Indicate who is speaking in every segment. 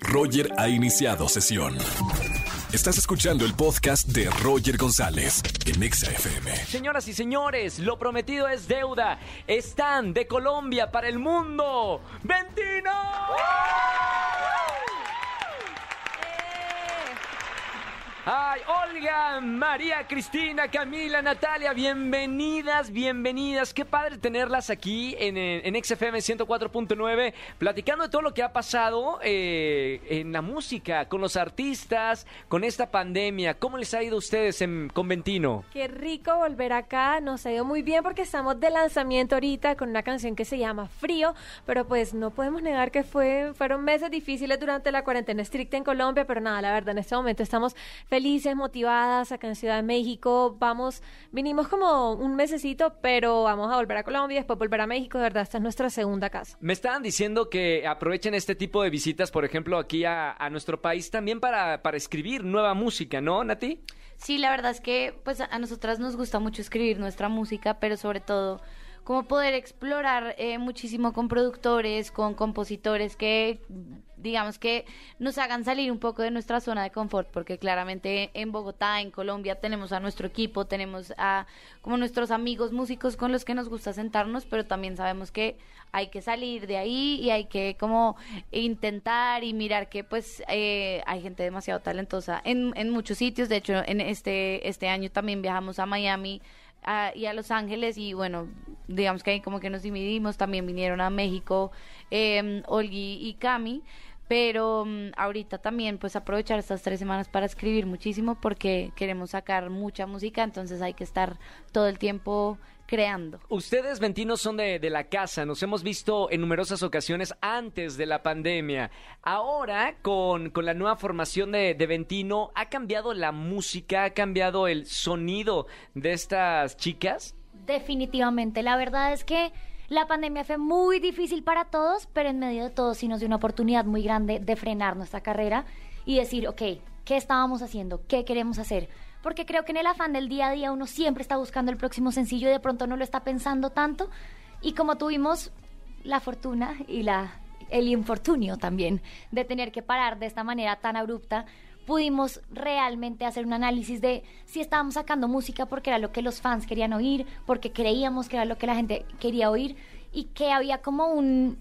Speaker 1: Roger ha iniciado sesión. Estás escuchando el podcast de Roger González en Exa FM.
Speaker 2: Señoras y señores, lo prometido es deuda. Están de Colombia para el mundo. ¡Ventino! Olga, María, Cristina, Camila, Natalia, bienvenidas, bienvenidas. Qué padre tenerlas aquí en, en XFM 104.9, platicando de todo lo que ha pasado eh, en la música, con los artistas, con esta pandemia. ¿Cómo les ha ido a ustedes en Conventino?
Speaker 3: Qué rico volver acá, nos ha ido muy bien porque estamos de lanzamiento ahorita con una canción que se llama Frío, pero pues no podemos negar que fue, fueron meses difíciles durante la cuarentena estricta en Colombia, pero nada, la verdad, en este momento estamos felices felices, motivadas acá en Ciudad de México. Vamos, vinimos como un mesecito, pero vamos a volver a Colombia y después volver a México. De verdad, esta es nuestra segunda casa.
Speaker 2: Me estaban diciendo que aprovechen este tipo de visitas, por ejemplo, aquí a, a nuestro país también para, para escribir nueva música, ¿no, Nati?
Speaker 4: Sí, la verdad es que pues a nosotras nos gusta mucho escribir nuestra música, pero sobre todo como poder explorar eh, muchísimo con productores, con compositores que digamos que nos hagan salir un poco de nuestra zona de confort, porque claramente en Bogotá, en Colombia, tenemos a nuestro equipo, tenemos a como nuestros amigos músicos con los que nos gusta sentarnos, pero también sabemos que hay que salir de ahí y hay que como intentar y mirar que pues eh, hay gente demasiado talentosa en, en muchos sitios, de hecho en este, este año también viajamos a Miami y a Los Ángeles y bueno, digamos que ahí como que nos dividimos, también vinieron a México eh, Olgi y Cami, pero mm, ahorita también pues aprovechar estas tres semanas para escribir muchísimo porque queremos sacar mucha música, entonces hay que estar todo el tiempo creando.
Speaker 2: Ustedes, Ventinos, son de, de, la casa, nos hemos visto en numerosas ocasiones antes de la pandemia. Ahora, con, con la nueva formación de, de, Ventino, ¿ha cambiado la música, ha cambiado el sonido de estas chicas?
Speaker 5: Definitivamente, la verdad es que la pandemia fue muy difícil para todos, pero en medio de todo sí nos dio una oportunidad muy grande de frenar nuestra carrera y decir, ok, ¿qué estábamos haciendo? ¿Qué queremos hacer? porque creo que en el afán del día a día uno siempre está buscando el próximo sencillo y de pronto no lo está pensando tanto. Y como tuvimos la fortuna y la, el infortunio también de tener que parar de esta manera tan abrupta, pudimos realmente hacer un análisis de si estábamos sacando música porque era lo que los fans querían oír, porque creíamos que era lo que la gente quería oír y que había como un,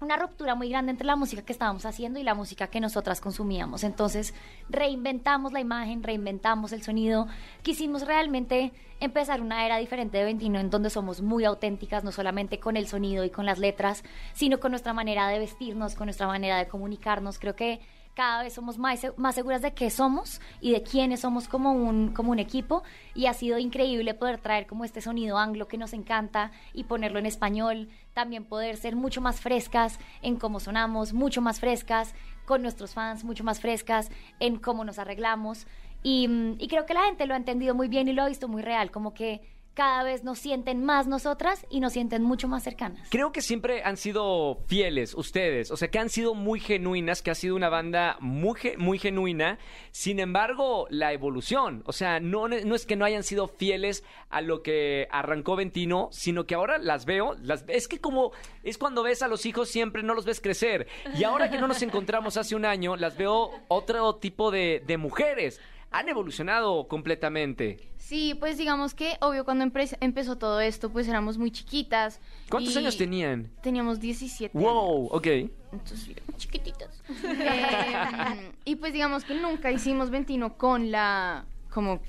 Speaker 5: una ruptura muy grande entre la música que estábamos haciendo y la música que nosotras consumíamos. Entonces reinventamos la imagen, reinventamos el sonido, quisimos realmente empezar una era diferente de 21 en donde somos muy auténticas, no solamente con el sonido y con las letras, sino con nuestra manera de vestirnos, con nuestra manera de comunicarnos. Creo que cada vez somos más, más seguras de qué somos y de quiénes somos como un, como un equipo. Y ha sido increíble poder traer como este sonido anglo que nos encanta y ponerlo en español, también poder ser mucho más frescas en cómo sonamos, mucho más frescas con nuestros fans, mucho más frescas en cómo nos arreglamos. Y, y creo que la gente lo ha entendido muy bien y lo ha visto muy real, como que cada vez nos sienten más nosotras y nos sienten mucho más cercanas.
Speaker 2: Creo que siempre han sido fieles ustedes, o sea, que han sido muy genuinas, que ha sido una banda muy, muy genuina. Sin embargo, la evolución, o sea, no, no es que no hayan sido fieles a lo que arrancó Ventino, sino que ahora las veo, las, es que como es cuando ves a los hijos siempre no los ves crecer. Y ahora que no nos encontramos hace un año, las veo otro tipo de, de mujeres han evolucionado completamente.
Speaker 4: Sí, pues digamos que, obvio, cuando empezó todo esto, pues éramos muy chiquitas.
Speaker 2: ¿Cuántos años tenían?
Speaker 4: Teníamos 17
Speaker 2: wow, ok.
Speaker 4: Entonces, chiquititas. eh, y pues digamos que nunca hicimos Ventino con la como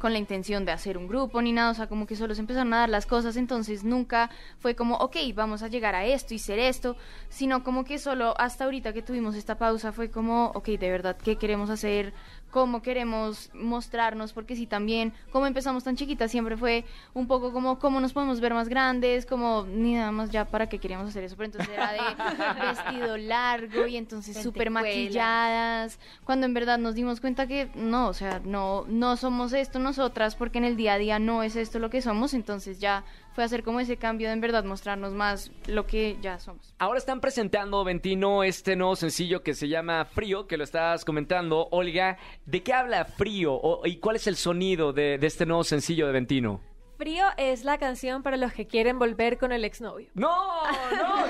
Speaker 4: con la intención de hacer un grupo ni nada, o sea, como que solo se empezaron a dar las cosas, entonces nunca fue como, ok, vamos a llegar a esto y ser esto, sino como que solo hasta ahorita que tuvimos esta pausa fue como, ok, de verdad, ¿qué queremos hacer? Cómo queremos mostrarnos, porque si también, como empezamos tan chiquitas, siempre fue un poco como cómo nos podemos ver más grandes, como ni nada más ya para qué queríamos hacer eso, pero entonces era de vestido largo y entonces súper maquilladas, cuando en verdad nos dimos cuenta que no, o sea, no, no somos esto nosotras, porque en el día a día no es esto lo que somos, entonces ya fue hacer como ese cambio de en verdad mostrarnos más lo que ya somos.
Speaker 2: Ahora están presentando, Ventino, este nuevo sencillo que se llama Frío, que lo estás comentando. Olga, ¿de qué habla Frío y cuál es el sonido de, de este nuevo sencillo de Ventino?
Speaker 3: Frío es la canción para los que quieren volver con el exnovio.
Speaker 2: No, no.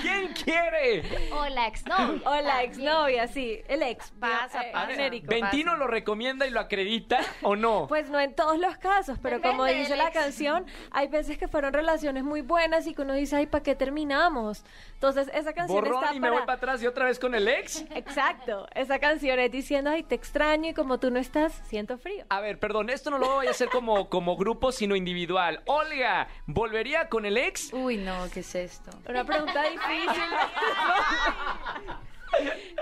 Speaker 2: ¿Quién quiere?
Speaker 5: O la exnovia.
Speaker 3: O la exnovia, sí, el ex.
Speaker 4: Pasa,
Speaker 3: eh,
Speaker 4: pasa.
Speaker 3: genérico.
Speaker 2: ¿Ventino lo recomienda y lo acredita o no?
Speaker 3: Pues no en todos los casos, pero como dice
Speaker 5: del
Speaker 3: la
Speaker 5: ex.
Speaker 3: canción, hay veces que fueron relaciones muy buenas y que uno dice, ay, ¿para qué terminamos? Entonces, esa canción
Speaker 2: Borrón
Speaker 3: está
Speaker 2: y me voy para atrás y otra vez con el ex.
Speaker 3: Exacto, esa canción es diciendo, ay, te extraño y como tú no estás, siento frío.
Speaker 2: A ver, perdón, esto no lo voy a hacer como, como grupo, sino individual. Olga, ¿volvería con el ex?
Speaker 4: Uy, no, ¿qué es esto?
Speaker 3: Una pregunta difícil.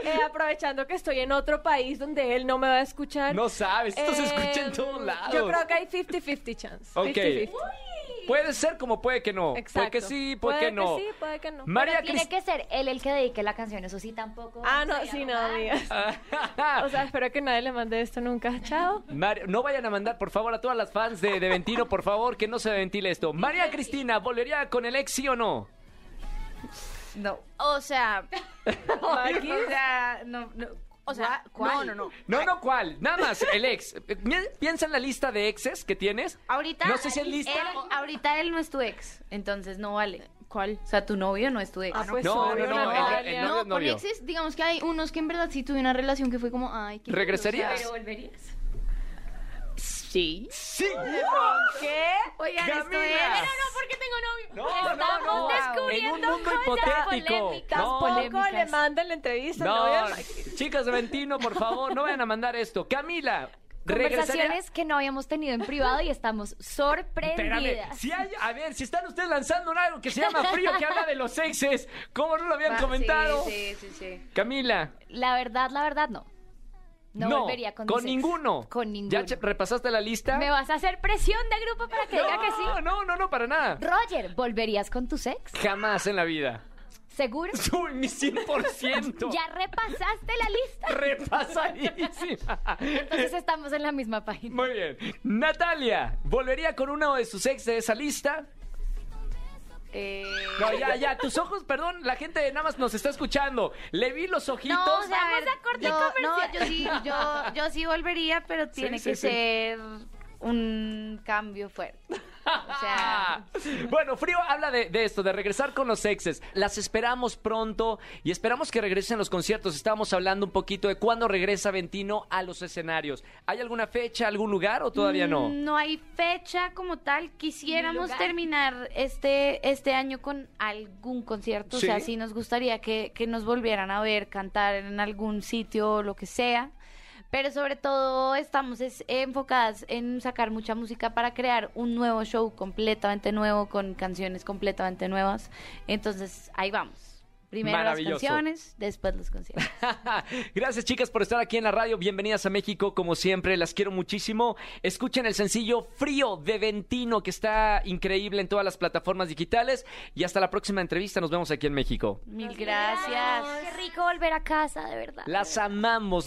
Speaker 3: Eh, aprovechando que estoy en otro país donde él no me va a escuchar.
Speaker 2: No sabes, esto se escucha en todos lados.
Speaker 3: Yo creo que hay 50-50 chance.
Speaker 2: Ok.
Speaker 3: 50-50.
Speaker 2: Puede ser como puede que no.
Speaker 3: Exacto.
Speaker 2: Puede que sí, puede, que no.
Speaker 3: sí, puede que no.
Speaker 2: María
Speaker 5: Pero tiene que ser él el que dedique la canción, eso sí tampoco.
Speaker 3: Ah, no, sí, no, amigas. O sea, espero que nadie le mande esto nunca. Chao.
Speaker 2: Mar- no vayan a mandar, por favor, a todas las fans de, de Ventino, por favor, que no se ventile esto. María Cristina, ¿volvería con el ex, sí o no?
Speaker 4: No. O sea,
Speaker 3: Maki.
Speaker 4: o sea, no, no. O sea, no, no, no.
Speaker 2: No, no, ¿cuál? Nada más, el ex. Pi- Piensa en la lista de exes que tienes.
Speaker 4: Ahorita,
Speaker 2: No sé si es lista.
Speaker 4: él- ahorita él no es tu ex, entonces no vale. ¿Cuál? O sea, tu novio no es tu ex.
Speaker 3: Ah, pues
Speaker 2: No,
Speaker 3: obvio,
Speaker 2: no, no, el- el novio es
Speaker 6: No, con
Speaker 2: novio.
Speaker 6: exes, digamos que hay unos que en verdad sí tuvieron una relación que fue como, ay, qué
Speaker 2: ¿Regresarías?
Speaker 5: Pero volverías.
Speaker 6: Sí.
Speaker 2: Sí.
Speaker 3: ¿Qué?
Speaker 4: Oigan, esto
Speaker 2: Camila.
Speaker 4: es...
Speaker 6: Pero no, porque tengo novio.
Speaker 2: No, no, no.
Speaker 5: Estamos
Speaker 2: En un
Speaker 5: descubriendo
Speaker 2: mundo
Speaker 5: cosas
Speaker 2: hipotético.
Speaker 5: polémicas,
Speaker 2: No,
Speaker 3: Tampoco le manden la entrevista.
Speaker 2: no,
Speaker 3: No, no
Speaker 2: chicas de Ventino, por favor, no vayan a mandar esto. Camila.
Speaker 5: Conversaciones que no habíamos tenido en privado y estamos
Speaker 2: Espérame,
Speaker 5: sorprendidas.
Speaker 2: si hay, a ver, si están ustedes lanzando algo que se llama frío que habla de los exes, ¿cómo no lo habían
Speaker 4: Va,
Speaker 2: comentado?
Speaker 4: Sí, sí, sí, sí.
Speaker 2: Camila,
Speaker 5: La verdad, la verdad, no. No, volvería con, ex.
Speaker 2: ninguno.
Speaker 5: Con ninguno.
Speaker 2: ¿Ya repasaste la lista?
Speaker 5: ¿Me vas a hacer presión de grupo para que diga que sí?
Speaker 2: No, no, no, no, para nada.
Speaker 5: Roger, ¿volverías con tus ex?
Speaker 2: Jamás en la vida.
Speaker 5: ¿Seguro?
Speaker 2: Uy, mi 100%.
Speaker 5: ¿Ya repasaste la lista?
Speaker 2: Repasadísima.
Speaker 5: Entonces estamos en la misma página.
Speaker 2: Muy bien. Natalia, ¿volvería con uno de sus ex de esa lista?
Speaker 4: Eh,
Speaker 2: No, ya, ya, tus ojos, perdón, la gente nada más nos está escuchando. Le vi los ojitos.
Speaker 4: No, o sea, a
Speaker 5: Vamos
Speaker 4: ver,
Speaker 5: a corte
Speaker 4: yo, no, yo sí, yo, yo sí volvería, pero tiene
Speaker 2: sí,
Speaker 4: que
Speaker 2: sí.
Speaker 4: ser un cambio fuerte. O sea,
Speaker 2: bueno, Frío habla de, de esto, de regresar con los exes. Las esperamos pronto y esperamos que regresen los conciertos. Estábamos hablando un poquito de cuándo regresa Ventino a los escenarios. ¿Hay alguna fecha, algún lugar o todavía no?
Speaker 4: mm, no hay fecha como tal. Quisiéramos terminar este, este año con algún concierto.
Speaker 2: Sí.
Speaker 4: O sea, sí nos gustaría que, que nos volvieran a ver, cantar en algún sitio o lo que sea. Pero sobre todo estamos es- enfocadas en sacar mucha música para crear un nuevo show completamente nuevo, con canciones completamente nuevas. Entonces, ahí vamos. Primero las canciones, después los conciertos.
Speaker 2: Gracias chicas por estar aquí en la radio. Bienvenidas a México, como siempre. Las quiero muchísimo. Escuchen el sencillo Frío de Ventino, que está increíble en todas las plataformas digitales. Y hasta la próxima entrevista. Nos vemos aquí en México.
Speaker 4: Mil gracias.
Speaker 5: Qué rico volver a casa, de verdad.
Speaker 2: Las amamos.